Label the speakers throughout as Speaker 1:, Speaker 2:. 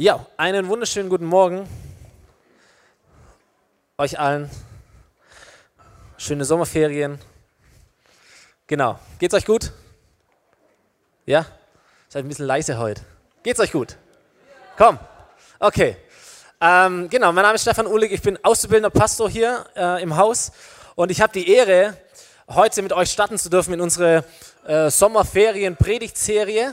Speaker 1: Ja, einen wunderschönen guten Morgen euch allen. Schöne Sommerferien. Genau. Geht's euch gut? Ja? Seid ein bisschen leise heute. Geht's euch gut? Komm. Okay. Ähm, genau, mein Name ist Stefan Uhlig, ich bin auszubildender Pastor hier äh, im Haus und ich habe die Ehre, heute mit euch starten zu dürfen in unsere äh, Sommerferien-Predigtserie,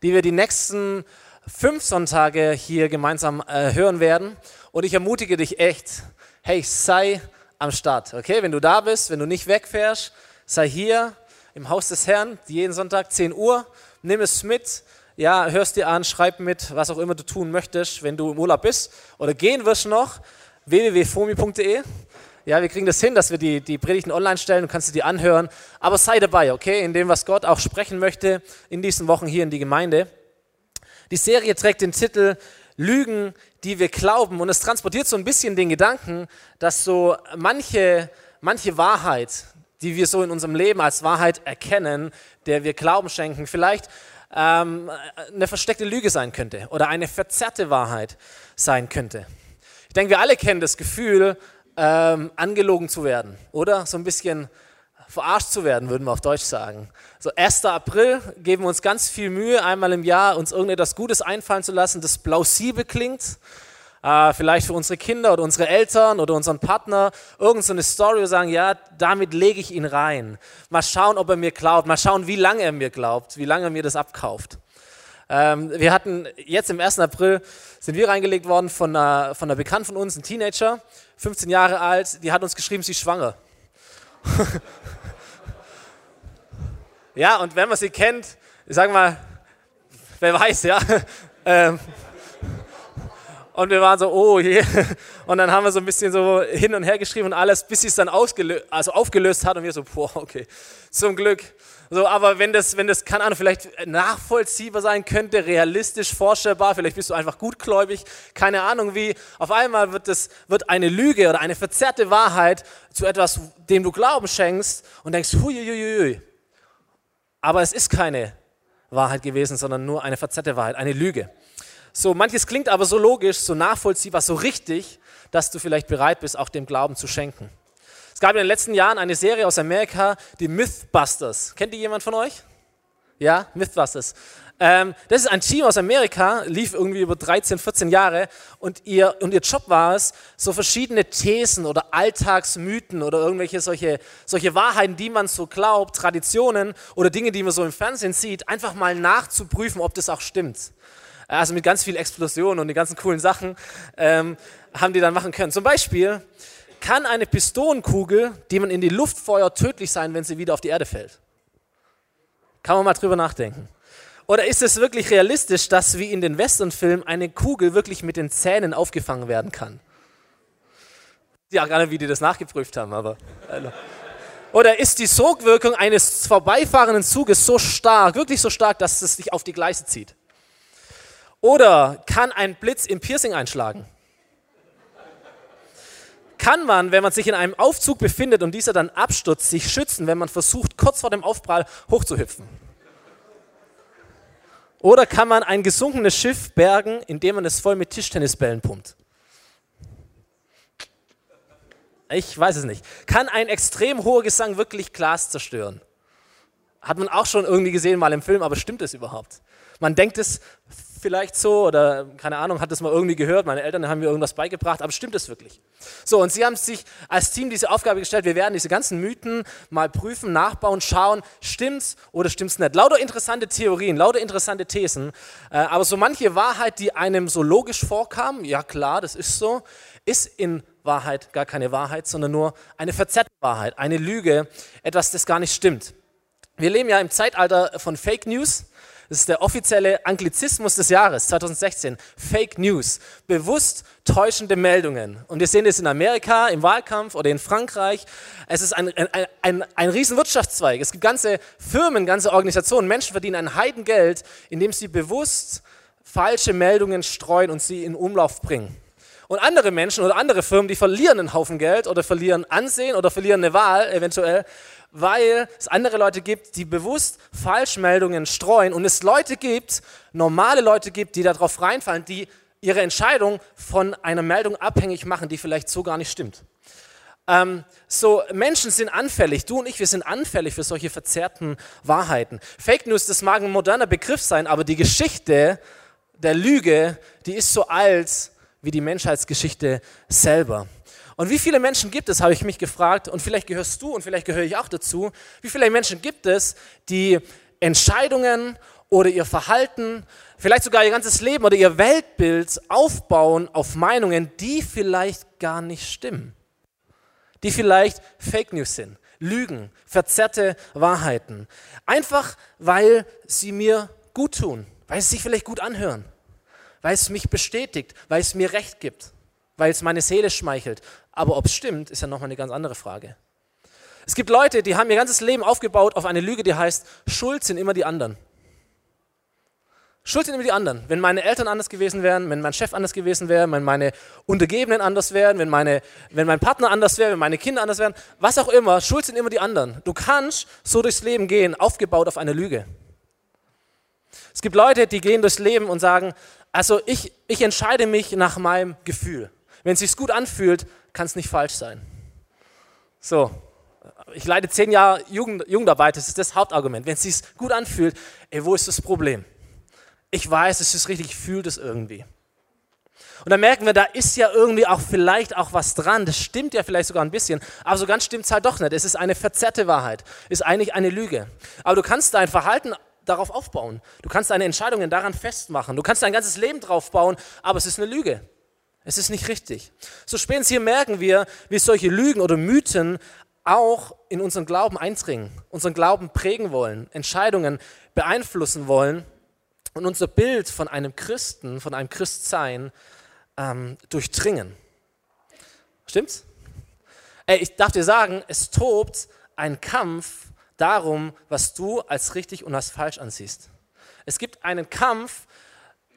Speaker 1: die wir die nächsten fünf Sonntage hier gemeinsam äh, hören werden. Und ich ermutige dich echt, hey, sei am Start, okay? Wenn du da bist, wenn du nicht wegfährst, sei hier im Haus des Herrn, jeden Sonntag 10 Uhr, nimm es mit, ja, hörst dir an, schreib mit, was auch immer du tun möchtest, wenn du im Urlaub bist oder gehen wirst noch, www.fomi.de. Ja, wir kriegen das hin, dass wir die, die Predigten online stellen, du kannst dir anhören, aber sei dabei, okay, in dem, was Gott auch sprechen möchte in diesen Wochen hier in die Gemeinde. Die Serie trägt den Titel Lügen, die wir glauben und es transportiert so ein bisschen den Gedanken, dass so manche, manche Wahrheit, die wir so in unserem Leben als Wahrheit erkennen, der wir Glauben schenken, vielleicht ähm, eine versteckte Lüge sein könnte oder eine verzerrte Wahrheit sein könnte. Ich denke, wir alle kennen das Gefühl, ähm, angelogen zu werden oder so ein bisschen verarscht zu werden, würden wir auf Deutsch sagen. So 1. April geben wir uns ganz viel Mühe, einmal im Jahr uns irgendetwas Gutes einfallen zu lassen, das plausibel klingt. Äh, vielleicht für unsere Kinder oder unsere Eltern oder unseren Partner irgend so eine Story und sagen, ja, damit lege ich ihn rein. Mal schauen, ob er mir glaubt. Mal schauen, wie lange er mir glaubt, wie lange er mir das abkauft. Ähm, wir hatten jetzt im 1. April sind wir reingelegt worden von einer, von einer Bekannten von uns, ein Teenager, 15 Jahre alt, die hat uns geschrieben, sie ist schwanger. Ja, und wenn man sie kennt, ich sag mal, wer weiß, ja. Ähm, und wir waren so, oh je. Und dann haben wir so ein bisschen so hin und her geschrieben und alles, bis sie es dann also aufgelöst hat und wir so, boah, okay, zum Glück. So, aber wenn das, wenn das, keine Ahnung, vielleicht nachvollziehbar sein könnte, realistisch vorstellbar, vielleicht bist du einfach gutgläubig, keine Ahnung wie, auf einmal wird, das, wird eine Lüge oder eine verzerrte Wahrheit zu etwas, dem du Glauben schenkst und denkst, huiuiuiui, aber es ist keine Wahrheit gewesen, sondern nur eine verzerrte Wahrheit, eine Lüge. So, manches klingt aber so logisch, so nachvollziehbar, so richtig, dass du vielleicht bereit bist, auch dem Glauben zu schenken. Es gab in den letzten Jahren eine Serie aus Amerika, die Mythbusters. Kennt die jemand von euch? Ja, Mythbusters. Ähm, das ist ein Team aus Amerika, lief irgendwie über 13, 14 Jahre und ihr, und ihr Job war es, so verschiedene Thesen oder Alltagsmythen oder irgendwelche solche, solche Wahrheiten, die man so glaubt, Traditionen oder Dinge, die man so im Fernsehen sieht, einfach mal nachzuprüfen, ob das auch stimmt. Also mit ganz viel Explosion und die ganzen coolen Sachen ähm, haben die dann machen können. Zum Beispiel kann eine Pistolenkugel, die man in die Luft feuert, tödlich sein, wenn sie wieder auf die Erde fällt. Kann man mal drüber nachdenken. Oder ist es wirklich realistisch, dass wie in den Westernfilmen eine Kugel wirklich mit den Zähnen aufgefangen werden kann? Ja, gar nicht, wie die das nachgeprüft haben, aber. Also. Oder ist die Sogwirkung eines vorbeifahrenden Zuges so stark, wirklich so stark, dass es sich auf die Gleise zieht? Oder kann ein Blitz im Piercing einschlagen? Kann man, wenn man sich in einem Aufzug befindet und dieser dann abstürzt, sich schützen, wenn man versucht, kurz vor dem Aufprall hochzuhüpfen? Oder kann man ein gesunkenes Schiff bergen, indem man es voll mit Tischtennisbällen pumpt? Ich weiß es nicht. Kann ein extrem hoher Gesang wirklich Glas zerstören? Hat man auch schon irgendwie gesehen mal im Film, aber stimmt es überhaupt? Man denkt es vielleicht so oder keine Ahnung, hat das mal irgendwie gehört, meine Eltern haben mir irgendwas beigebracht, aber stimmt es wirklich? So, und sie haben sich als Team diese Aufgabe gestellt, wir werden diese ganzen Mythen mal prüfen, nachbauen, schauen, stimmt's oder stimmt's nicht? Lauter interessante Theorien, lauter interessante Thesen, äh, aber so manche Wahrheit, die einem so logisch vorkam, ja klar, das ist so, ist in Wahrheit gar keine Wahrheit, sondern nur eine verzerrte Wahrheit, eine Lüge, etwas, das gar nicht stimmt. Wir leben ja im Zeitalter von Fake News. Das ist der offizielle Anglizismus des Jahres 2016. Fake News. Bewusst täuschende Meldungen. Und wir sehen das in Amerika im Wahlkampf oder in Frankreich. Es ist ein, ein, ein, ein riesen Wirtschaftszweig. Es gibt ganze Firmen, ganze Organisationen. Menschen verdienen ein Heidengeld, indem sie bewusst falsche Meldungen streuen und sie in Umlauf bringen. Und andere Menschen oder andere Firmen, die verlieren einen Haufen Geld oder verlieren Ansehen oder verlieren eine Wahl eventuell, weil es andere Leute gibt, die bewusst Falschmeldungen streuen und es Leute gibt, normale Leute gibt, die darauf reinfallen, die ihre Entscheidung von einer Meldung abhängig machen, die vielleicht so gar nicht stimmt. Ähm, so, Menschen sind anfällig, du und ich, wir sind anfällig für solche verzerrten Wahrheiten. Fake News, das mag ein moderner Begriff sein, aber die Geschichte der Lüge, die ist so alt wie die Menschheitsgeschichte selber. Und wie viele Menschen gibt es, habe ich mich gefragt, und vielleicht gehörst du und vielleicht gehöre ich auch dazu, wie viele Menschen gibt es, die Entscheidungen oder ihr Verhalten, vielleicht sogar ihr ganzes Leben oder ihr Weltbild aufbauen auf Meinungen, die vielleicht gar nicht stimmen, die vielleicht Fake News sind, Lügen, verzerrte Wahrheiten, einfach weil sie mir gut tun, weil sie sich vielleicht gut anhören, weil es mich bestätigt, weil es mir Recht gibt, weil es meine Seele schmeichelt. Aber ob es stimmt, ist ja nochmal eine ganz andere Frage. Es gibt Leute, die haben ihr ganzes Leben aufgebaut auf eine Lüge, die heißt, Schuld sind immer die anderen. Schuld sind immer die anderen. Wenn meine Eltern anders gewesen wären, wenn mein Chef anders gewesen wäre, wenn meine Untergebenen anders wären, wenn, meine, wenn mein Partner anders wäre, wenn meine Kinder anders wären, was auch immer, Schuld sind immer die anderen. Du kannst so durchs Leben gehen, aufgebaut auf einer Lüge. Es gibt Leute, die gehen durchs Leben und sagen, also ich, ich entscheide mich nach meinem Gefühl. Wenn es sich gut anfühlt, kann es nicht falsch sein. So, ich leite zehn Jahre Jugend, Jugendarbeit, das ist das Hauptargument. Wenn es sich gut anfühlt, ey, wo ist das Problem? Ich weiß, es ist richtig, ich fühle das irgendwie. Und dann merken wir, da ist ja irgendwie auch vielleicht auch was dran. Das stimmt ja vielleicht sogar ein bisschen, aber so ganz stimmt es halt doch nicht. Es ist eine verzerrte Wahrheit, ist eigentlich eine Lüge. Aber du kannst dein Verhalten darauf aufbauen. Du kannst deine Entscheidungen daran festmachen. Du kannst dein ganzes Leben drauf bauen, aber es ist eine Lüge. Es ist nicht richtig. So spätestens hier merken wir, wie solche Lügen oder Mythen auch in unseren Glauben eindringen, unseren Glauben prägen wollen, Entscheidungen beeinflussen wollen und unser Bild von einem Christen, von einem Christsein ähm, durchdringen. Stimmt's? Ey, ich darf dir sagen, es tobt ein Kampf darum, was du als richtig und als falsch ansiehst. Es gibt einen Kampf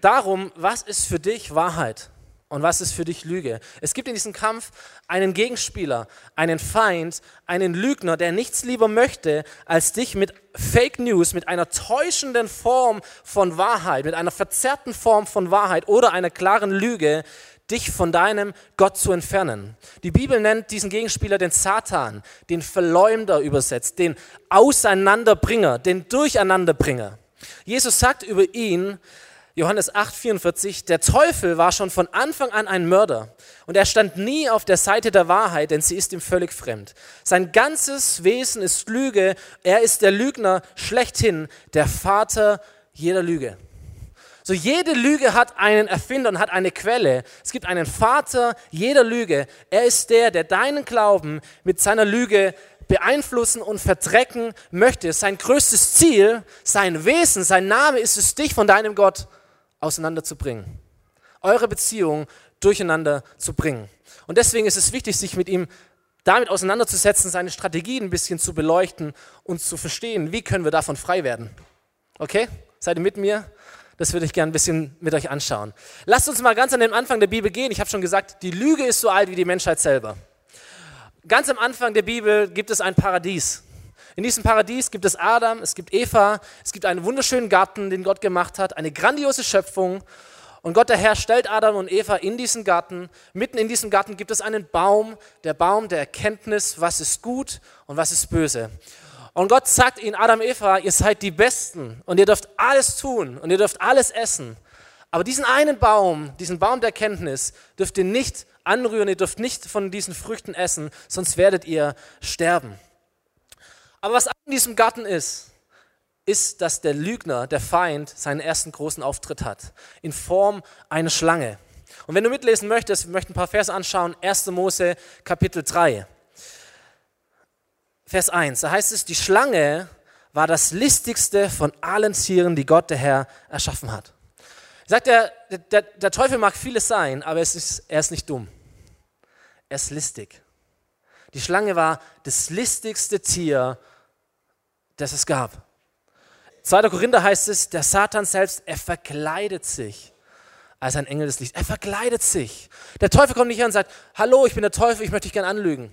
Speaker 1: darum, was ist für dich Wahrheit und was ist für dich Lüge. Es gibt in diesem Kampf einen Gegenspieler, einen Feind, einen Lügner, der nichts lieber möchte, als dich mit Fake News, mit einer täuschenden Form von Wahrheit, mit einer verzerrten Form von Wahrheit oder einer klaren Lüge dich von deinem Gott zu entfernen. Die Bibel nennt diesen Gegenspieler den Satan, den Verleumder übersetzt, den Auseinanderbringer, den Durcheinanderbringer. Jesus sagt über ihn, Johannes 8:44, der Teufel war schon von Anfang an ein Mörder und er stand nie auf der Seite der Wahrheit, denn sie ist ihm völlig fremd. Sein ganzes Wesen ist Lüge, er ist der Lügner schlechthin, der Vater jeder Lüge. So jede Lüge hat einen Erfinder und hat eine Quelle. Es gibt einen Vater jeder Lüge. Er ist der, der deinen Glauben mit seiner Lüge beeinflussen und verdrecken möchte. Sein größtes Ziel, sein Wesen, sein Name ist es, dich von deinem Gott auseinanderzubringen. Eure Beziehung durcheinander zu bringen. Und deswegen ist es wichtig, sich mit ihm damit auseinanderzusetzen, seine Strategien ein bisschen zu beleuchten und zu verstehen, wie können wir davon frei werden. Okay? Seid ihr mit mir? Das würde ich gerne ein bisschen mit euch anschauen. Lasst uns mal ganz an den Anfang der Bibel gehen. Ich habe schon gesagt, die Lüge ist so alt wie die Menschheit selber. Ganz am Anfang der Bibel gibt es ein Paradies. In diesem Paradies gibt es Adam, es gibt Eva, es gibt einen wunderschönen Garten, den Gott gemacht hat, eine grandiose Schöpfung. Und Gott der Herr stellt Adam und Eva in diesen Garten. Mitten in diesem Garten gibt es einen Baum, der Baum der Erkenntnis, was ist gut und was ist böse. Und Gott sagt ihnen, Adam, Eva, ihr seid die Besten und ihr dürft alles tun und ihr dürft alles essen. Aber diesen einen Baum, diesen Baum der Kenntnis, dürft ihr nicht anrühren, ihr dürft nicht von diesen Früchten essen, sonst werdet ihr sterben. Aber was in diesem Garten ist, ist, dass der Lügner, der Feind, seinen ersten großen Auftritt hat, in Form einer Schlange. Und wenn du mitlesen möchtest, wir möchten ein paar Verse anschauen, 1. Mose Kapitel 3. Vers 1, da heißt es, die Schlange war das listigste von allen Tieren, die Gott der Herr erschaffen hat. Sagt er, der, der Teufel mag vieles sein, aber es ist, er ist nicht dumm. Er ist listig. Die Schlange war das listigste Tier, das es gab. 2. Korinther heißt es, der Satan selbst, er verkleidet sich als ein Engel des Lichts. Er verkleidet sich. Der Teufel kommt nicht her und sagt, hallo, ich bin der Teufel, ich möchte dich gerne anlügen.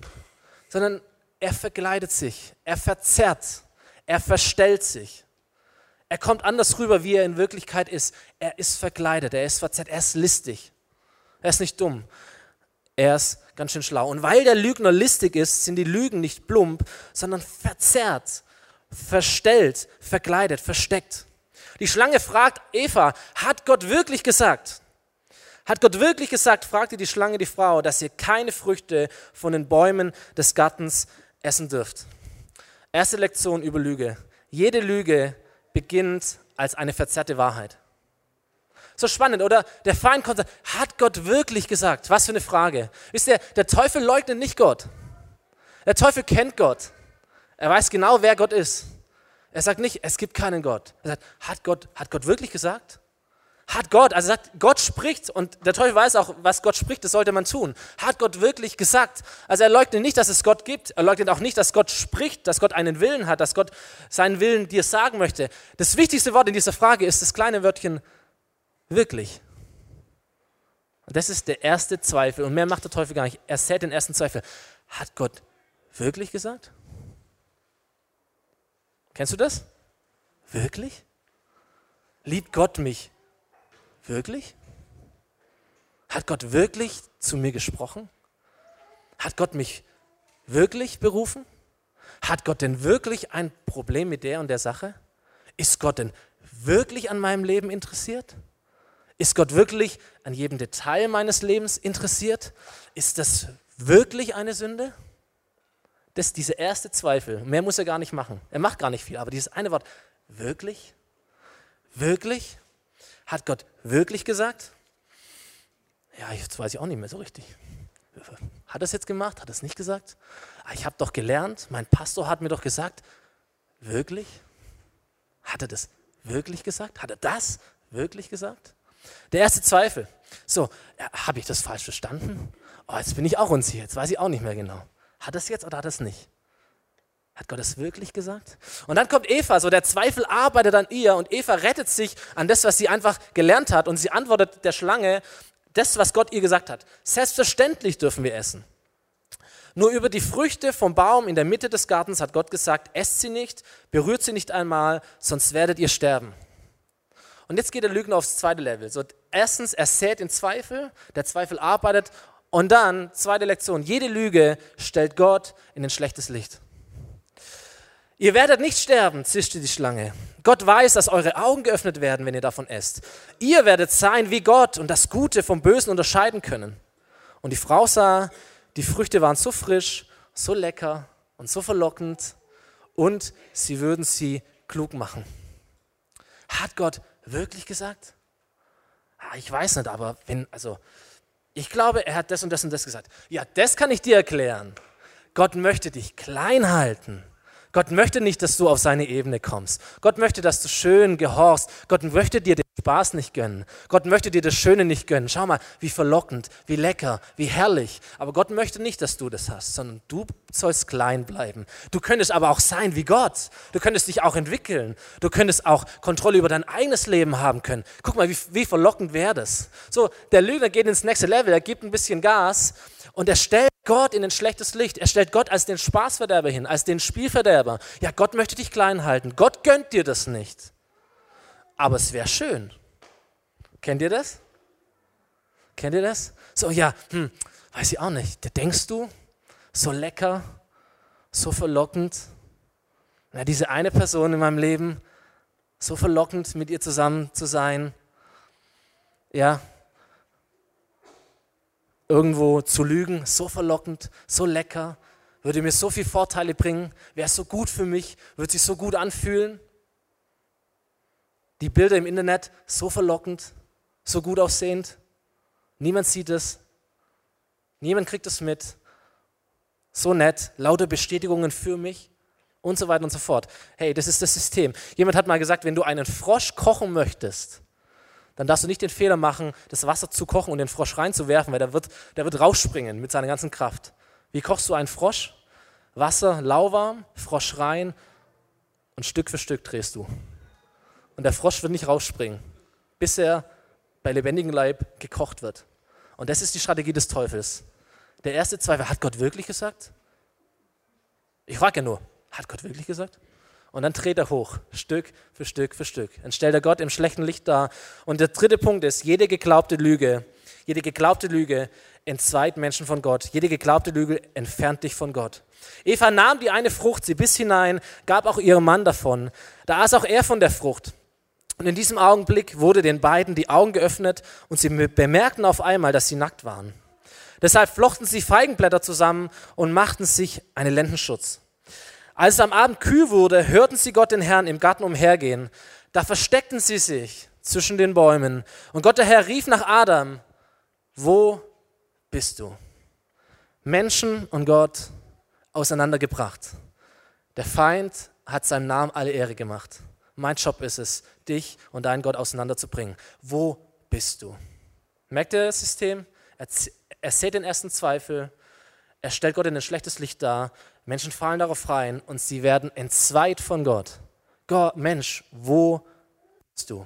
Speaker 1: Sondern er verkleidet sich, er verzerrt, er verstellt sich. Er kommt anders rüber, wie er in Wirklichkeit ist. Er ist verkleidet, er ist verzerrt, er ist listig. Er ist nicht dumm. Er ist ganz schön schlau. Und weil der Lügner listig ist, sind die Lügen nicht plump, sondern verzerrt, verstellt, verkleidet, versteckt. Die Schlange fragt Eva, hat Gott wirklich gesagt? Hat Gott wirklich gesagt, fragte die Schlange die Frau, dass ihr keine Früchte von den Bäumen des Gartens essen dürft? Erste Lektion über Lüge. Jede Lüge beginnt als eine verzerrte Wahrheit. So spannend, oder? Der Feind kommt, hat Gott wirklich gesagt? Was für eine Frage. Wisst ihr, der Teufel leugnet nicht Gott. Der Teufel kennt Gott. Er weiß genau, wer Gott ist. Er sagt nicht, es gibt keinen Gott. Er sagt, hat Gott, hat Gott wirklich gesagt? Hat Gott, also sagt, Gott spricht und der Teufel weiß auch, was Gott spricht, das sollte man tun. Hat Gott wirklich gesagt? Also er leugnet nicht, dass es Gott gibt. Er leugnet auch nicht, dass Gott spricht, dass Gott einen Willen hat, dass Gott seinen Willen dir sagen möchte. Das wichtigste Wort in dieser Frage ist das kleine Wörtchen wirklich. Und das ist der erste Zweifel und mehr macht der Teufel gar nicht. Er sät den ersten Zweifel. Hat Gott wirklich gesagt? Kennst du das? Wirklich? Liebt Gott mich Wirklich? Hat Gott wirklich zu mir gesprochen? Hat Gott mich wirklich berufen? Hat Gott denn wirklich ein Problem mit der und der Sache? Ist Gott denn wirklich an meinem Leben interessiert? Ist Gott wirklich an jedem Detail meines Lebens interessiert? Ist das wirklich eine Sünde? Das dieser erste Zweifel. Mehr muss er gar nicht machen. Er macht gar nicht viel, aber dieses eine Wort, wirklich? Wirklich? Hat Gott wirklich gesagt? Ja, jetzt weiß ich auch nicht mehr so richtig. Hat er es jetzt gemacht? Hat er es nicht gesagt? Ah, ich habe doch gelernt, mein Pastor hat mir doch gesagt, wirklich? Hat er das wirklich gesagt? Hat er das wirklich gesagt? Der erste Zweifel. So, habe ich das falsch verstanden? Oh, jetzt bin ich auch unsicher, jetzt weiß ich auch nicht mehr genau. Hat es jetzt oder hat es nicht? Hat Gott es wirklich gesagt? Und dann kommt Eva, so der Zweifel arbeitet an ihr und Eva rettet sich an das, was sie einfach gelernt hat und sie antwortet der Schlange das, was Gott ihr gesagt hat. Selbstverständlich dürfen wir essen. Nur über die Früchte vom Baum in der Mitte des Gartens hat Gott gesagt, esst sie nicht, berührt sie nicht einmal, sonst werdet ihr sterben. Und jetzt geht der Lügner aufs zweite Level. So, erstens, er sät den Zweifel, der Zweifel arbeitet und dann, zweite Lektion, jede Lüge stellt Gott in ein schlechtes Licht. Ihr werdet nicht sterben, zischte die Schlange. Gott weiß, dass eure Augen geöffnet werden, wenn ihr davon esst. Ihr werdet sein wie Gott und das Gute vom Bösen unterscheiden können. Und die Frau sah, die Früchte waren so frisch, so lecker und so verlockend und sie würden sie klug machen. Hat Gott wirklich gesagt? Ah, ich weiß nicht, aber wenn, also, ich glaube, er hat das und das und das gesagt. Ja, das kann ich dir erklären. Gott möchte dich klein halten. Gott möchte nicht, dass du auf seine Ebene kommst. Gott möchte, dass du schön gehorchst. Gott möchte dir den Spaß nicht gönnen. Gott möchte dir das Schöne nicht gönnen. Schau mal, wie verlockend, wie lecker, wie herrlich. Aber Gott möchte nicht, dass du das hast, sondern du sollst klein bleiben. Du könntest aber auch sein wie Gott. Du könntest dich auch entwickeln. Du könntest auch Kontrolle über dein eigenes Leben haben können. Guck mal, wie, wie verlockend wäre das. So, der Lügner geht ins nächste Level, er gibt ein bisschen Gas und er stellt Gott in ein schlechtes Licht. Er stellt Gott als den Spaßverderber hin, als den Spielverderber. Ja, Gott möchte dich klein halten. Gott gönnt dir das nicht. Aber es wäre schön. Kennt ihr das? Kennt ihr das? So, ja, hm, weiß ich auch nicht. Da denkst du, so lecker, so verlockend. Na, diese eine Person in meinem Leben, so verlockend mit ihr zusammen zu sein. Ja, irgendwo zu lügen, so verlockend, so lecker, würde mir so viele Vorteile bringen, wäre so gut für mich, würde sich so gut anfühlen. Die Bilder im Internet, so verlockend, so gut aussehend. Niemand sieht es, niemand kriegt es mit. So nett, lauter Bestätigungen für mich und so weiter und so fort. Hey, das ist das System. Jemand hat mal gesagt, wenn du einen Frosch kochen möchtest, dann darfst du nicht den Fehler machen, das Wasser zu kochen und den Frosch reinzuwerfen, weil der wird, der wird rausspringen mit seiner ganzen Kraft. Wie kochst du einen Frosch? Wasser lauwarm, Frosch rein und Stück für Stück drehst du. Und der Frosch wird nicht rausspringen, bis er bei lebendigem Leib gekocht wird. Und das ist die Strategie des Teufels. Der erste Zweifel, hat Gott wirklich gesagt? Ich frage ja nur, hat Gott wirklich gesagt? Und dann dreht er hoch, Stück für Stück für Stück. Dann stellt er Gott im schlechten Licht dar. Und der dritte Punkt ist, jede geglaubte Lüge, jede geglaubte Lüge entzweit Menschen von Gott. Jede geglaubte Lüge entfernt dich von Gott. Eva nahm die eine Frucht, sie biss hinein, gab auch ihrem Mann davon. Da aß auch er von der Frucht. Und in diesem Augenblick wurde den beiden die Augen geöffnet und sie bemerkten auf einmal, dass sie nackt waren. Deshalb flochten sie Feigenblätter zusammen und machten sich einen Lendenschutz. Als es am Abend kühl wurde, hörten sie Gott den Herrn im Garten umhergehen. Da versteckten sie sich zwischen den Bäumen. Und Gott der Herr rief nach Adam, wo bist du? Menschen und Gott auseinandergebracht. Der Feind hat seinem Namen alle Ehre gemacht. Mein Job ist es, dich und deinen Gott auseinanderzubringen. Wo bist du? Merkt ihr das System? Er, er sät den ersten Zweifel, er stellt Gott in ein schlechtes Licht dar, Menschen fallen darauf rein und sie werden entzweit von Gott. Gott, Mensch, wo bist du?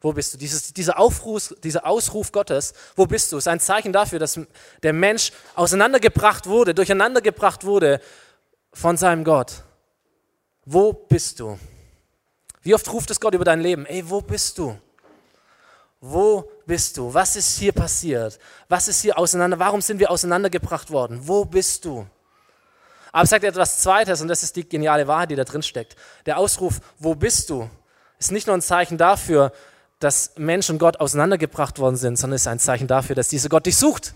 Speaker 1: Wo bist du? Dieses, dieser, Aufruf, dieser Ausruf Gottes, wo bist du, ist ein Zeichen dafür, dass der Mensch auseinandergebracht wurde, durcheinandergebracht wurde von seinem Gott. Wo bist du? Wie oft ruft es Gott über dein Leben? Ey, wo bist du? Wo bist du? Was ist hier passiert? Was ist hier auseinander? Warum sind wir auseinandergebracht worden? Wo bist du? Aber es sagt etwas Zweites und das ist die geniale Wahrheit, die da drin steckt. Der Ausruf, wo bist du, ist nicht nur ein Zeichen dafür, dass Mensch und Gott auseinandergebracht worden sind, sondern ist ein Zeichen dafür, dass dieser Gott dich sucht.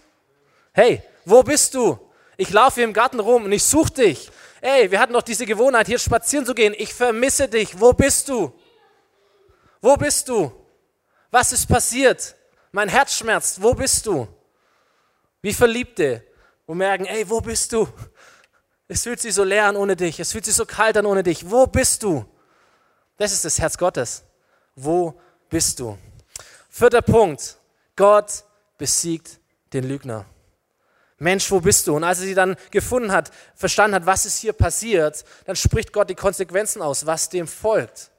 Speaker 1: Hey, wo bist du? Ich laufe hier im Garten rum und ich suche dich. Ey, wir hatten doch diese Gewohnheit, hier spazieren zu gehen. Ich vermisse dich. Wo bist du? Wo bist du? Was ist passiert? Mein Herz schmerzt. Wo bist du? Wie Verliebte, wo merken, ey, wo bist du? Es fühlt sich so leer an ohne dich. Es fühlt sich so kalt an ohne dich. Wo bist du? Das ist das Herz Gottes. Wo bist du? Vierter Punkt. Gott besiegt den Lügner. Mensch, wo bist du? Und als er sie dann gefunden hat, verstanden hat, was ist hier passiert, dann spricht Gott die Konsequenzen aus, was dem folgt.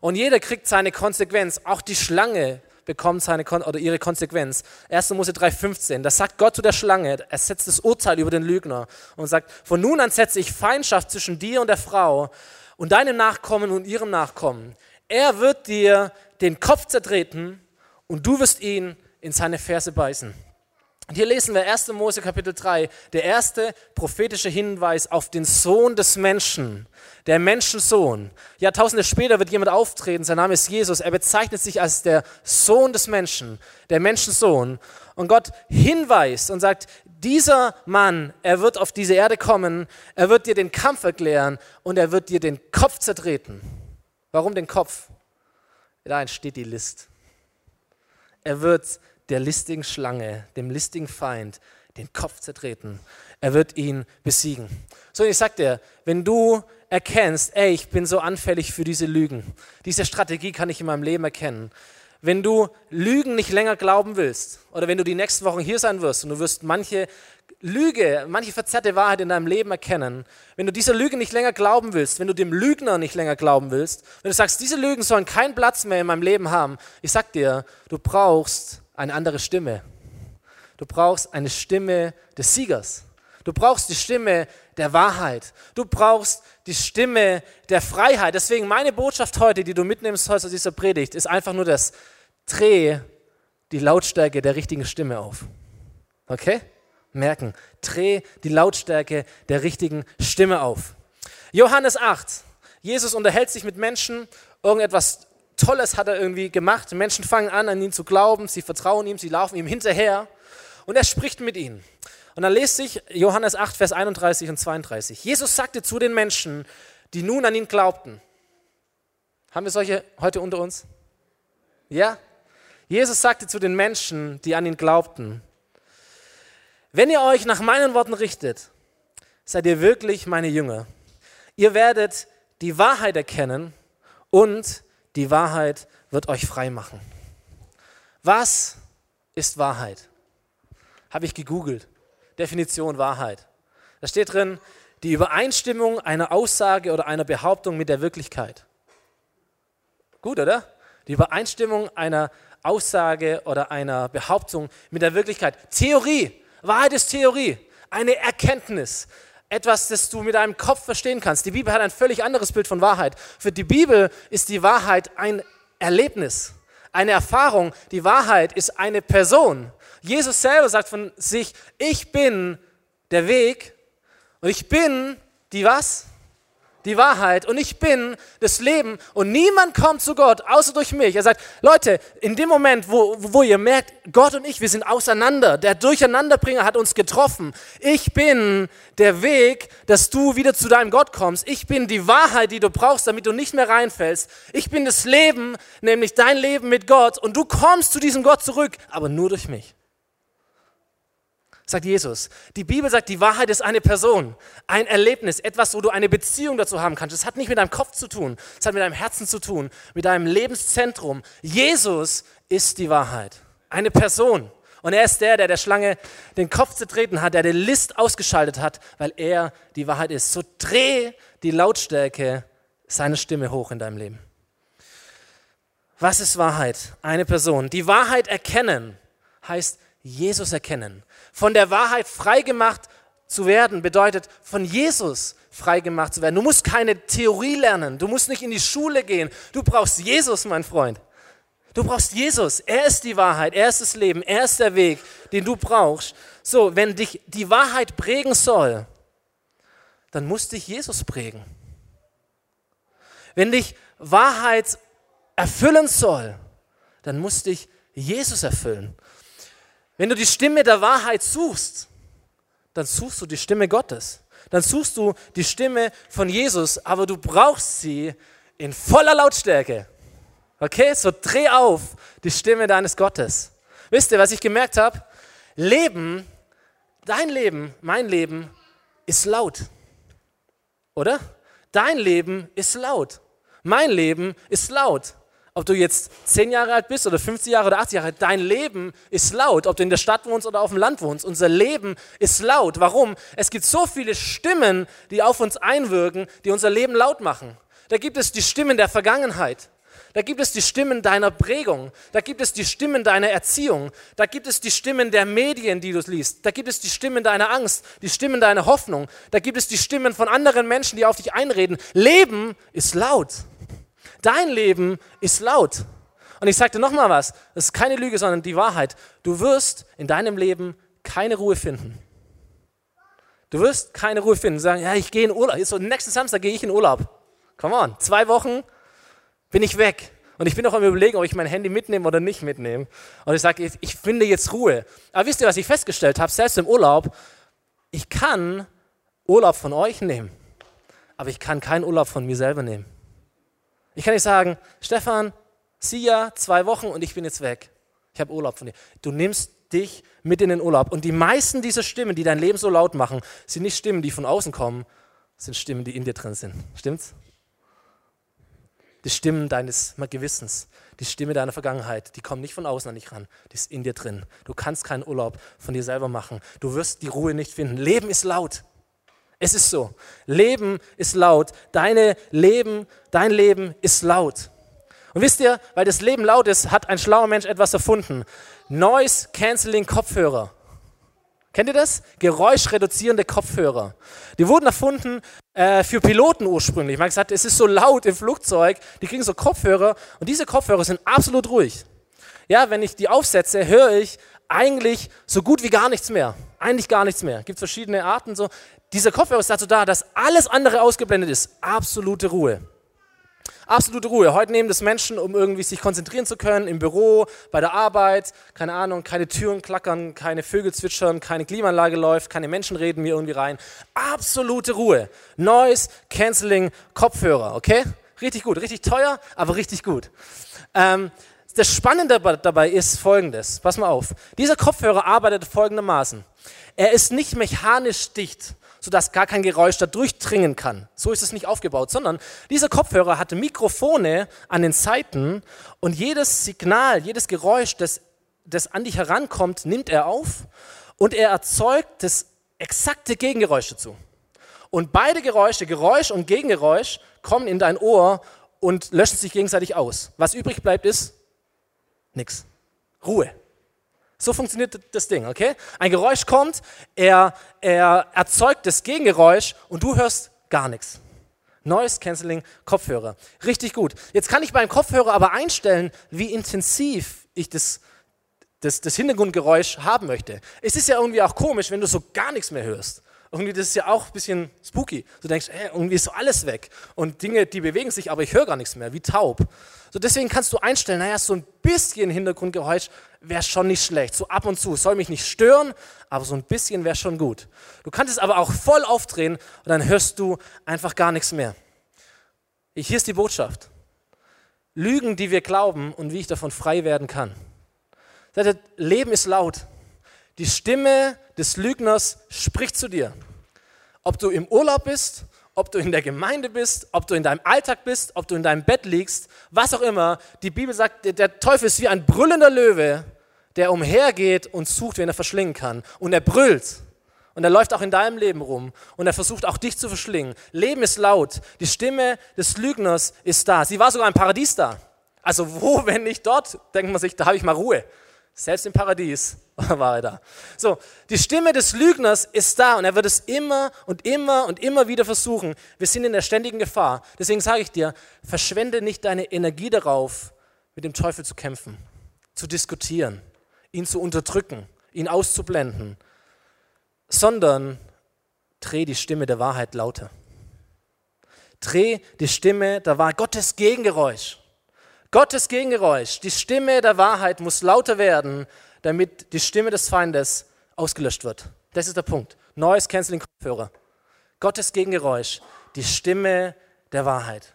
Speaker 1: Und jeder kriegt seine Konsequenz. Auch die Schlange bekommt seine oder ihre Konsequenz. 1. Mose 3,15. Da sagt Gott zu der Schlange, er setzt das Urteil über den Lügner und sagt: Von nun an setze ich Feindschaft zwischen dir und der Frau und deinem Nachkommen und ihrem Nachkommen. Er wird dir den Kopf zertreten und du wirst ihn in seine Ferse beißen. Und hier lesen wir 1. Mose Kapitel 3, der erste prophetische Hinweis auf den Sohn des Menschen, der Menschensohn. Jahrtausende später wird jemand auftreten, sein Name ist Jesus. Er bezeichnet sich als der Sohn des Menschen, der Menschensohn. Und Gott hinweist und sagt, dieser Mann, er wird auf diese Erde kommen, er wird dir den Kampf erklären und er wird dir den Kopf zertreten. Warum den Kopf? Da entsteht die List. Er wird der listigen Schlange, dem listigen Feind, den Kopf zertreten. Er wird ihn besiegen. So, ich sag dir, wenn du erkennst, ey, ich bin so anfällig für diese Lügen, diese Strategie kann ich in meinem Leben erkennen. Wenn du Lügen nicht länger glauben willst oder wenn du die nächsten Wochen hier sein wirst und du wirst manche Lüge, manche verzerrte Wahrheit in deinem Leben erkennen, wenn du dieser Lüge nicht länger glauben willst, wenn du dem Lügner nicht länger glauben willst, wenn du sagst, diese Lügen sollen keinen Platz mehr in meinem Leben haben, ich sag dir, du brauchst eine andere Stimme. Du brauchst eine Stimme des Siegers. Du brauchst die Stimme der Wahrheit. Du brauchst die Stimme der Freiheit. Deswegen meine Botschaft heute, die du mitnimmst heute aus dieser Predigt, ist einfach nur das, dreh die Lautstärke der richtigen Stimme auf. Okay? merken. Dreh die Lautstärke der richtigen Stimme auf. Johannes 8. Jesus unterhält sich mit Menschen. Irgendetwas Tolles hat er irgendwie gemacht. Menschen fangen an, an ihn zu glauben. Sie vertrauen ihm, sie laufen ihm hinterher. Und er spricht mit ihnen. Und dann lest sich Johannes 8, Vers 31 und 32. Jesus sagte zu den Menschen, die nun an ihn glaubten. Haben wir solche heute unter uns? Ja? Jesus sagte zu den Menschen, die an ihn glaubten, wenn ihr euch nach meinen Worten richtet, seid ihr wirklich meine Jünger. Ihr werdet die Wahrheit erkennen und die Wahrheit wird euch frei machen. Was ist Wahrheit? Habe ich gegoogelt. Definition Wahrheit. Da steht drin, die Übereinstimmung einer Aussage oder einer Behauptung mit der Wirklichkeit. Gut, oder? Die Übereinstimmung einer Aussage oder einer Behauptung mit der Wirklichkeit. Theorie. Wahrheit ist Theorie, eine Erkenntnis, etwas, das du mit deinem Kopf verstehen kannst. Die Bibel hat ein völlig anderes Bild von Wahrheit. Für die Bibel ist die Wahrheit ein Erlebnis, eine Erfahrung. Die Wahrheit ist eine Person. Jesus selber sagt von sich, ich bin der Weg und ich bin die was? Die Wahrheit und ich bin das Leben und niemand kommt zu Gott außer durch mich. Er sagt, Leute, in dem Moment, wo, wo ihr merkt, Gott und ich, wir sind auseinander, der Durcheinanderbringer hat uns getroffen. Ich bin der Weg, dass du wieder zu deinem Gott kommst. Ich bin die Wahrheit, die du brauchst, damit du nicht mehr reinfällst. Ich bin das Leben, nämlich dein Leben mit Gott und du kommst zu diesem Gott zurück, aber nur durch mich sagt Jesus. Die Bibel sagt, die Wahrheit ist eine Person, ein Erlebnis, etwas, wo du eine Beziehung dazu haben kannst. Es hat nicht mit deinem Kopf zu tun, es hat mit deinem Herzen zu tun, mit deinem Lebenszentrum. Jesus ist die Wahrheit, eine Person. Und er ist der, der der Schlange den Kopf zertreten hat, der die List ausgeschaltet hat, weil er die Wahrheit ist. So dreh die Lautstärke seiner Stimme hoch in deinem Leben. Was ist Wahrheit? Eine Person. Die Wahrheit erkennen heißt Jesus erkennen. Von der Wahrheit freigemacht zu werden bedeutet, von Jesus freigemacht zu werden. Du musst keine Theorie lernen, du musst nicht in die Schule gehen. Du brauchst Jesus, mein Freund. Du brauchst Jesus. Er ist die Wahrheit, er ist das Leben, er ist der Weg, den du brauchst. So, wenn dich die Wahrheit prägen soll, dann muss dich Jesus prägen. Wenn dich Wahrheit erfüllen soll, dann muss dich Jesus erfüllen. Wenn du die Stimme der Wahrheit suchst, dann suchst du die Stimme Gottes. Dann suchst du die Stimme von Jesus, aber du brauchst sie in voller Lautstärke. Okay, so dreh auf die Stimme deines Gottes. Wisst ihr, was ich gemerkt habe? Leben, dein Leben, mein Leben ist laut. Oder? Dein Leben ist laut. Mein Leben ist laut. Ob du jetzt 10 Jahre alt bist oder 50 Jahre oder 80 Jahre, dein Leben ist laut. Ob du in der Stadt wohnst oder auf dem Land wohnst, unser Leben ist laut. Warum? Es gibt so viele Stimmen, die auf uns einwirken, die unser Leben laut machen. Da gibt es die Stimmen der Vergangenheit. Da gibt es die Stimmen deiner Prägung. Da gibt es die Stimmen deiner Erziehung. Da gibt es die Stimmen der Medien, die du liest. Da gibt es die Stimmen deiner Angst, die Stimmen deiner Hoffnung. Da gibt es die Stimmen von anderen Menschen, die auf dich einreden. Leben ist laut. Dein Leben ist laut. Und ich sage dir nochmal was, das ist keine Lüge, sondern die Wahrheit. Du wirst in deinem Leben keine Ruhe finden. Du wirst keine Ruhe finden. Sagen, ja, ich gehe in Urlaub. So, nächsten Samstag gehe ich in Urlaub. Come on, zwei Wochen bin ich weg. Und ich bin auch am überlegen, ob ich mein Handy mitnehme oder nicht mitnehme. Und ich sage, ich finde jetzt Ruhe. Aber wisst ihr, was ich festgestellt habe? Selbst im Urlaub, ich kann Urlaub von euch nehmen, aber ich kann keinen Urlaub von mir selber nehmen. Ich kann nicht sagen, Stefan, sieh ja zwei Wochen und ich bin jetzt weg. Ich habe Urlaub von dir. Du nimmst dich mit in den Urlaub. Und die meisten dieser Stimmen, die dein Leben so laut machen, sind nicht Stimmen, die von außen kommen, sind Stimmen, die in dir drin sind. Stimmt's? Die Stimmen deines Gewissens, die Stimme deiner Vergangenheit, die kommen nicht von außen an dich ran, die ist in dir drin. Du kannst keinen Urlaub von dir selber machen. Du wirst die Ruhe nicht finden. Leben ist laut. Es ist so. Leben ist laut. Deine Leben, dein Leben ist laut. Und wisst ihr, weil das Leben laut ist, hat ein schlauer Mensch etwas erfunden. Noise Cancelling Kopfhörer. Kennt ihr das? Geräuschreduzierende Kopfhörer. Die wurden erfunden äh, für Piloten ursprünglich. Man hat gesagt, es ist so laut im Flugzeug. Die kriegen so Kopfhörer und diese Kopfhörer sind absolut ruhig. Ja, wenn ich die aufsetze, höre ich eigentlich so gut wie gar nichts mehr. Eigentlich gar nichts mehr. Gibt verschiedene Arten so. Dieser Kopfhörer ist dazu da, dass alles andere ausgeblendet ist. Absolute Ruhe. Absolute Ruhe. Heute nehmen das Menschen, um irgendwie sich konzentrieren zu können, im Büro, bei der Arbeit, keine Ahnung, keine Türen klackern, keine Vögel zwitschern, keine Klimaanlage läuft, keine Menschen reden mir irgendwie rein. Absolute Ruhe. Noise Cancelling Kopfhörer, okay? Richtig gut, richtig teuer, aber richtig gut. Ähm, das Spannende dabei ist folgendes, pass mal auf. Dieser Kopfhörer arbeitet folgendermaßen. Er ist nicht mechanisch dicht sodass gar kein Geräusch da durchdringen kann. So ist es nicht aufgebaut, sondern dieser Kopfhörer hatte Mikrofone an den Seiten und jedes Signal, jedes Geräusch, das, das an dich herankommt, nimmt er auf und er erzeugt das exakte Gegengeräusch dazu. Und beide Geräusche, Geräusch und Gegengeräusch, kommen in dein Ohr und löschen sich gegenseitig aus. Was übrig bleibt, ist nichts. Ruhe. So funktioniert das Ding, okay? Ein Geräusch kommt, er, er erzeugt das Gegengeräusch und du hörst gar nichts. Noise Cancelling Kopfhörer. Richtig gut. Jetzt kann ich beim Kopfhörer aber einstellen, wie intensiv ich das, das, das Hintergrundgeräusch haben möchte. Es ist ja irgendwie auch komisch, wenn du so gar nichts mehr hörst. Irgendwie, das ist ja auch ein bisschen spooky. Du denkst, hey, irgendwie ist so alles weg. Und Dinge, die bewegen sich, aber ich höre gar nichts mehr, wie taub. So deswegen kannst du einstellen, naja, so ein bisschen Hintergrundgeräusch wäre schon nicht schlecht. So ab und zu. Soll mich nicht stören, aber so ein bisschen wäre schon gut. Du kannst es aber auch voll aufdrehen und dann hörst du einfach gar nichts mehr. Hier ist die Botschaft. Lügen, die wir glauben und wie ich davon frei werden kann. Leben ist laut. Die Stimme des Lügners spricht zu dir. Ob du im Urlaub bist, ob du in der Gemeinde bist, ob du in deinem Alltag bist, ob du in deinem Bett liegst, was auch immer. Die Bibel sagt, der Teufel ist wie ein brüllender Löwe, der umhergeht und sucht, wen er verschlingen kann. Und er brüllt. Und er läuft auch in deinem Leben rum. Und er versucht auch dich zu verschlingen. Leben ist laut. Die Stimme des Lügners ist da. Sie war sogar im Paradies da. Also wo, wenn nicht dort, denkt man sich, da habe ich mal Ruhe. Selbst im Paradies war er da. So, die Stimme des Lügners ist da und er wird es immer und immer und immer wieder versuchen. Wir sind in der ständigen Gefahr. Deswegen sage ich dir, verschwende nicht deine Energie darauf, mit dem Teufel zu kämpfen, zu diskutieren, ihn zu unterdrücken, ihn auszublenden, sondern dreh die Stimme der Wahrheit lauter. Dreh die Stimme der Wahrheit, Gottes Gegengeräusch. Gottes Gegengeräusch, die Stimme der Wahrheit muss lauter werden, damit die Stimme des Feindes ausgelöscht wird. Das ist der Punkt. Neues Canceling Kopfhörer. Gottes Gegengeräusch, die Stimme der Wahrheit.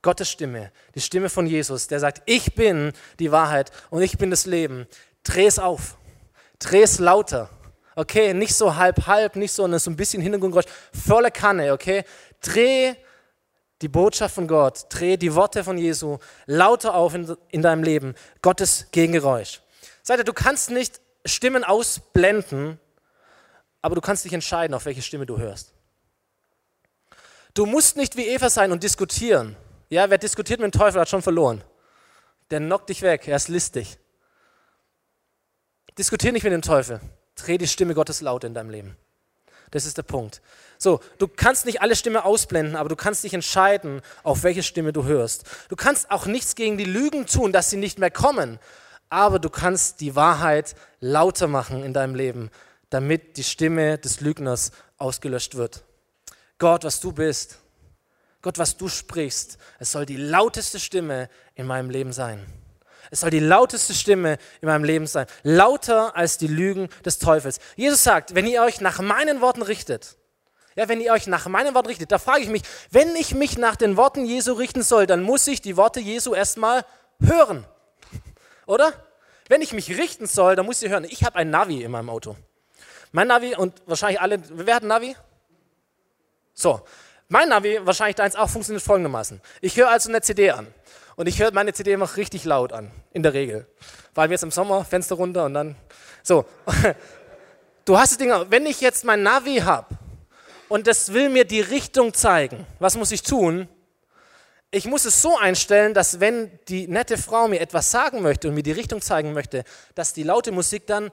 Speaker 1: Gottes Stimme, die Stimme von Jesus, der sagt, ich bin die Wahrheit und ich bin das Leben. Dreh es auf. Dreh es lauter. Okay, nicht so halb halb, nicht so, so ein bisschen Hintergrundgeräusch, volle Kanne, okay? Dreh die Botschaft von Gott, dreh die Worte von Jesu lauter auf in, in deinem Leben. Gottes Gegengeräusch. Seid ihr, du kannst nicht Stimmen ausblenden, aber du kannst dich entscheiden, auf welche Stimme du hörst. Du musst nicht wie Eva sein und diskutieren. Ja, wer diskutiert mit dem Teufel, hat schon verloren. Der knockt dich weg, er ist listig. Diskutier nicht mit dem Teufel. Dreh die Stimme Gottes laut in deinem Leben. Das ist der Punkt. So, du kannst nicht alle Stimme ausblenden, aber du kannst dich entscheiden, auf welche Stimme du hörst. Du kannst auch nichts gegen die Lügen tun, dass sie nicht mehr kommen, aber du kannst die Wahrheit lauter machen in deinem Leben, damit die Stimme des Lügners ausgelöscht wird. Gott, was du bist, Gott, was du sprichst, es soll die lauteste Stimme in meinem Leben sein. Es soll die lauteste Stimme in meinem Leben sein. Lauter als die Lügen des Teufels. Jesus sagt, wenn ihr euch nach meinen Worten richtet, ja, wenn ihr euch nach meinen Worten richtet, da frage ich mich, wenn ich mich nach den Worten Jesu richten soll, dann muss ich die Worte Jesu erstmal hören. Oder? Wenn ich mich richten soll, dann muss ich hören. Ich habe ein Navi in meinem Auto. Mein Navi und wahrscheinlich alle, wer hat ein Navi? So, mein Navi, wahrscheinlich deins auch, funktioniert folgendermaßen. Ich höre also eine CD an. Und ich höre meine CD immer richtig laut an, in der Regel. Weil wir jetzt im Sommer, Fenster runter und dann. So. Du hast das Ding, wenn ich jetzt mein Navi habe und das will mir die Richtung zeigen, was muss ich tun? Ich muss es so einstellen, dass wenn die nette Frau mir etwas sagen möchte und mir die Richtung zeigen möchte, dass die laute Musik dann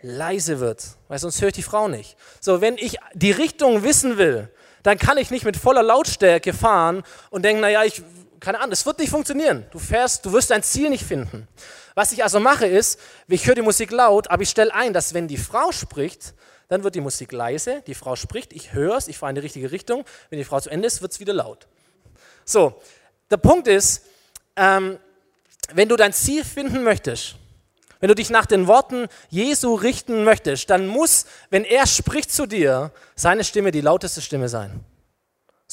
Speaker 1: leise wird, weil sonst höre ich die Frau nicht. So, wenn ich die Richtung wissen will, dann kann ich nicht mit voller Lautstärke fahren und denken, naja, ich keine Ahnung, das wird nicht funktionieren. Du fährst, du wirst dein Ziel nicht finden. Was ich also mache ist, ich höre die Musik laut, aber ich stelle ein, dass wenn die Frau spricht, dann wird die Musik leise, die Frau spricht, ich höre es, ich fahre in die richtige Richtung. Wenn die Frau zu Ende ist, wird es wieder laut. So, der Punkt ist, ähm, wenn du dein Ziel finden möchtest, wenn du dich nach den Worten Jesu richten möchtest, dann muss, wenn er spricht zu dir, seine Stimme die lauteste Stimme sein.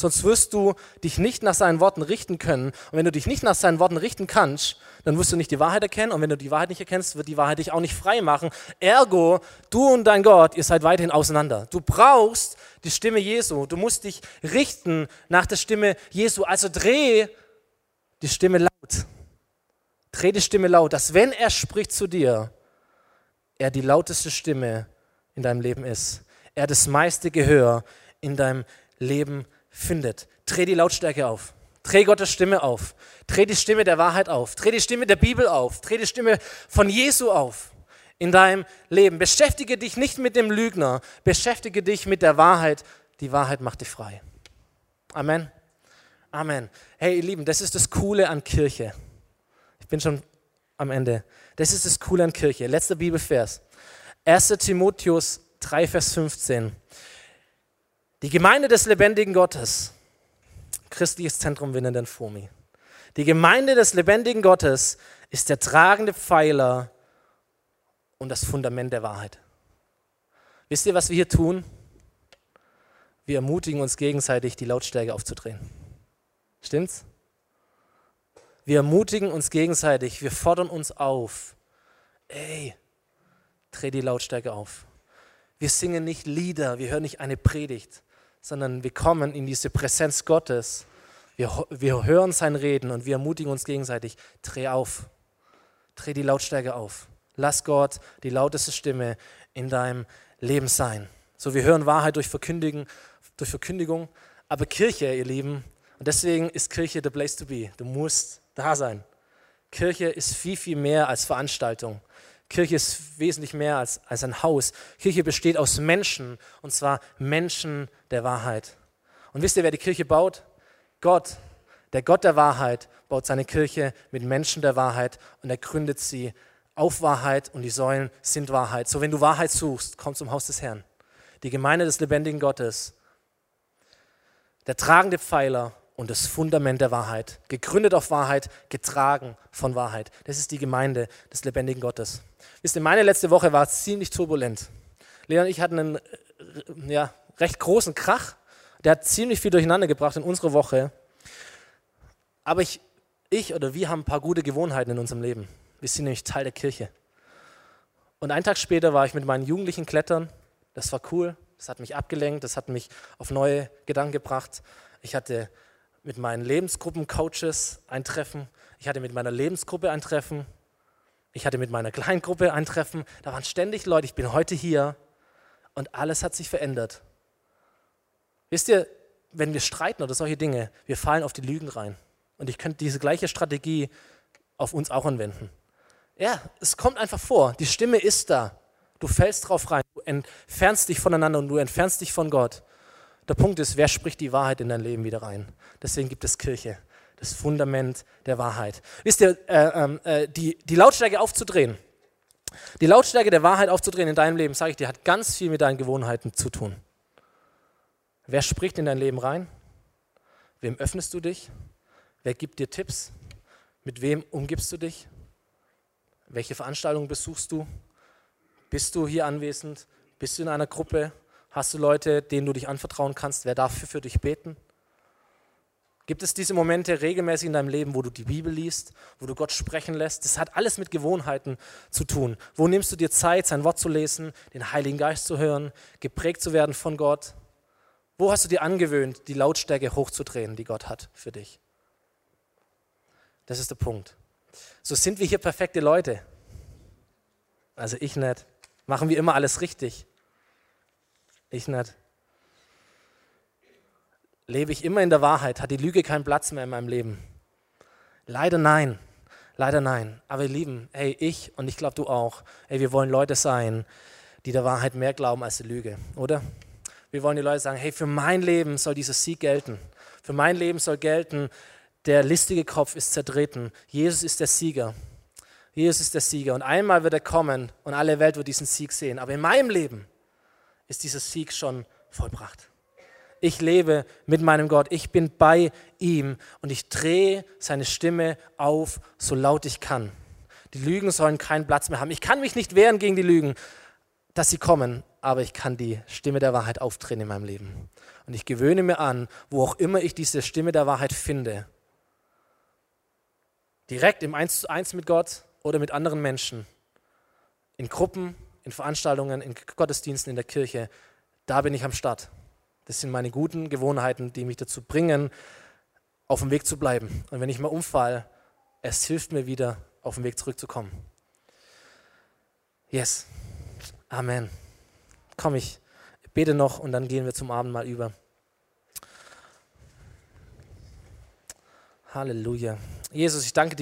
Speaker 1: Sonst wirst du dich nicht nach seinen Worten richten können. Und wenn du dich nicht nach seinen Worten richten kannst, dann wirst du nicht die Wahrheit erkennen. Und wenn du die Wahrheit nicht erkennst, wird die Wahrheit dich auch nicht frei machen. Ergo, du und dein Gott, ihr seid weiterhin auseinander. Du brauchst die Stimme Jesu. Du musst dich richten nach der Stimme Jesu. Also dreh die Stimme laut. Dreh die Stimme laut, dass wenn er spricht zu dir, er die lauteste Stimme in deinem Leben ist. Er das meiste Gehör in deinem Leben ist findet. Dreh die Lautstärke auf. Dreh Gottes Stimme auf. Dreh die Stimme der Wahrheit auf. Dreh die Stimme der Bibel auf. Dreh die Stimme von Jesu auf. in deinem Leben. Beschäftige dich nicht mit dem Lügner, beschäftige dich mit der Wahrheit. Die Wahrheit macht dich frei. Amen. Amen. Hey, ihr Lieben, das ist das Coole an Kirche. Ich bin schon am Ende. Das ist das Coole an Kirche. Letzter Bibelvers. 1. Timotheus 3, Vers 15. Die Gemeinde des lebendigen Gottes, christliches Zentrum Winnenden Fomi. Die Gemeinde des lebendigen Gottes ist der tragende Pfeiler und das Fundament der Wahrheit. Wisst ihr, was wir hier tun? Wir ermutigen uns gegenseitig, die Lautstärke aufzudrehen. Stimmt's? Wir ermutigen uns gegenseitig, wir fordern uns auf. Ey, dreh die Lautstärke auf. Wir singen nicht Lieder, wir hören nicht eine Predigt, sondern wir kommen in diese Präsenz Gottes. Wir, wir hören sein Reden und wir ermutigen uns gegenseitig, dreh auf, dreh die Lautstärke auf. Lass Gott die lauteste Stimme in deinem Leben sein. So, wir hören Wahrheit durch Verkündigen, durch Verkündigung, aber Kirche, ihr Lieben, und deswegen ist Kirche the place to be. Du musst da sein. Kirche ist viel, viel mehr als Veranstaltung. Kirche ist wesentlich mehr als, als ein Haus. Kirche besteht aus Menschen, und zwar Menschen der Wahrheit. Und wisst ihr, wer die Kirche baut? Gott. Der Gott der Wahrheit baut seine Kirche mit Menschen der Wahrheit und er gründet sie auf Wahrheit und die Säulen sind Wahrheit. So, wenn du Wahrheit suchst, komm zum Haus des Herrn. Die Gemeinde des lebendigen Gottes, der tragende Pfeiler und das Fundament der Wahrheit. Gegründet auf Wahrheit, getragen von Wahrheit. Das ist die Gemeinde des lebendigen Gottes. Wisst ihr, meine letzte Woche war ziemlich turbulent. Lea und ich hatten einen äh, ja, recht großen Krach. Der hat ziemlich viel durcheinander gebracht in unserer Woche. Aber ich, ich oder wir haben ein paar gute Gewohnheiten in unserem Leben. Wir sind nämlich Teil der Kirche. Und einen Tag später war ich mit meinen Jugendlichen klettern. Das war cool. Das hat mich abgelenkt. Das hat mich auf neue Gedanken gebracht. Ich hatte mit meinen Lebensgruppencoaches ein Treffen. Ich hatte mit meiner Lebensgruppe ein Treffen. Ich hatte mit meiner Kleingruppe ein Treffen. Da waren ständig Leute. Ich bin heute hier und alles hat sich verändert. Wisst ihr, wenn wir streiten oder solche Dinge, wir fallen auf die Lügen rein. Und ich könnte diese gleiche Strategie auf uns auch anwenden. Ja, es kommt einfach vor. Die Stimme ist da. Du fällst drauf rein. Du entfernst dich voneinander und du entfernst dich von Gott. Der Punkt ist, wer spricht die Wahrheit in dein Leben wieder rein? Deswegen gibt es Kirche, das Fundament der Wahrheit. Wisst ihr, äh, ähm, äh, die, die Lautstärke aufzudrehen, die Lautstärke der Wahrheit aufzudrehen in deinem Leben, sage ich dir, hat ganz viel mit deinen Gewohnheiten zu tun. Wer spricht in dein Leben rein? Wem öffnest du dich? Wer gibt dir Tipps? Mit wem umgibst du dich? Welche Veranstaltungen besuchst du? Bist du hier anwesend? Bist du in einer Gruppe? Hast du Leute, denen du dich anvertrauen kannst? Wer darf für dich beten? Gibt es diese Momente regelmäßig in deinem Leben, wo du die Bibel liest, wo du Gott sprechen lässt? Das hat alles mit Gewohnheiten zu tun. Wo nimmst du dir Zeit, sein Wort zu lesen, den Heiligen Geist zu hören, geprägt zu werden von Gott? Wo hast du dir angewöhnt, die Lautstärke hochzudrehen, die Gott hat für dich? Das ist der Punkt. So sind wir hier perfekte Leute. Also ich nicht. Machen wir immer alles richtig. Ich nicht. Lebe ich immer in der Wahrheit? Hat die Lüge keinen Platz mehr in meinem Leben? Leider nein. Leider nein. Aber ihr Lieben, hey, ich und ich glaube du auch, hey, wir wollen Leute sein, die der Wahrheit mehr glauben als die Lüge, oder? Wir wollen die Leute sagen, hey, für mein Leben soll dieser Sieg gelten. Für mein Leben soll gelten, der listige Kopf ist zertreten. Jesus ist der Sieger. Jesus ist der Sieger. Und einmal wird er kommen und alle Welt wird diesen Sieg sehen. Aber in meinem Leben ist dieser Sieg schon vollbracht. Ich lebe mit meinem Gott, ich bin bei ihm und ich drehe seine Stimme auf, so laut ich kann. Die Lügen sollen keinen Platz mehr haben. Ich kann mich nicht wehren gegen die Lügen, dass sie kommen, aber ich kann die Stimme der Wahrheit aufdrehen in meinem Leben. Und ich gewöhne mir an, wo auch immer ich diese Stimme der Wahrheit finde, direkt im Eins zu eins mit Gott oder mit anderen Menschen, in Gruppen, in Veranstaltungen, in Gottesdiensten, in der Kirche, da bin ich am Start. Das sind meine guten Gewohnheiten, die mich dazu bringen, auf dem Weg zu bleiben. Und wenn ich mal umfall, es hilft mir wieder, auf den Weg zurückzukommen. Yes. Amen. Komm, ich bete noch und dann gehen wir zum Abendmahl über. Halleluja. Jesus, ich danke dir.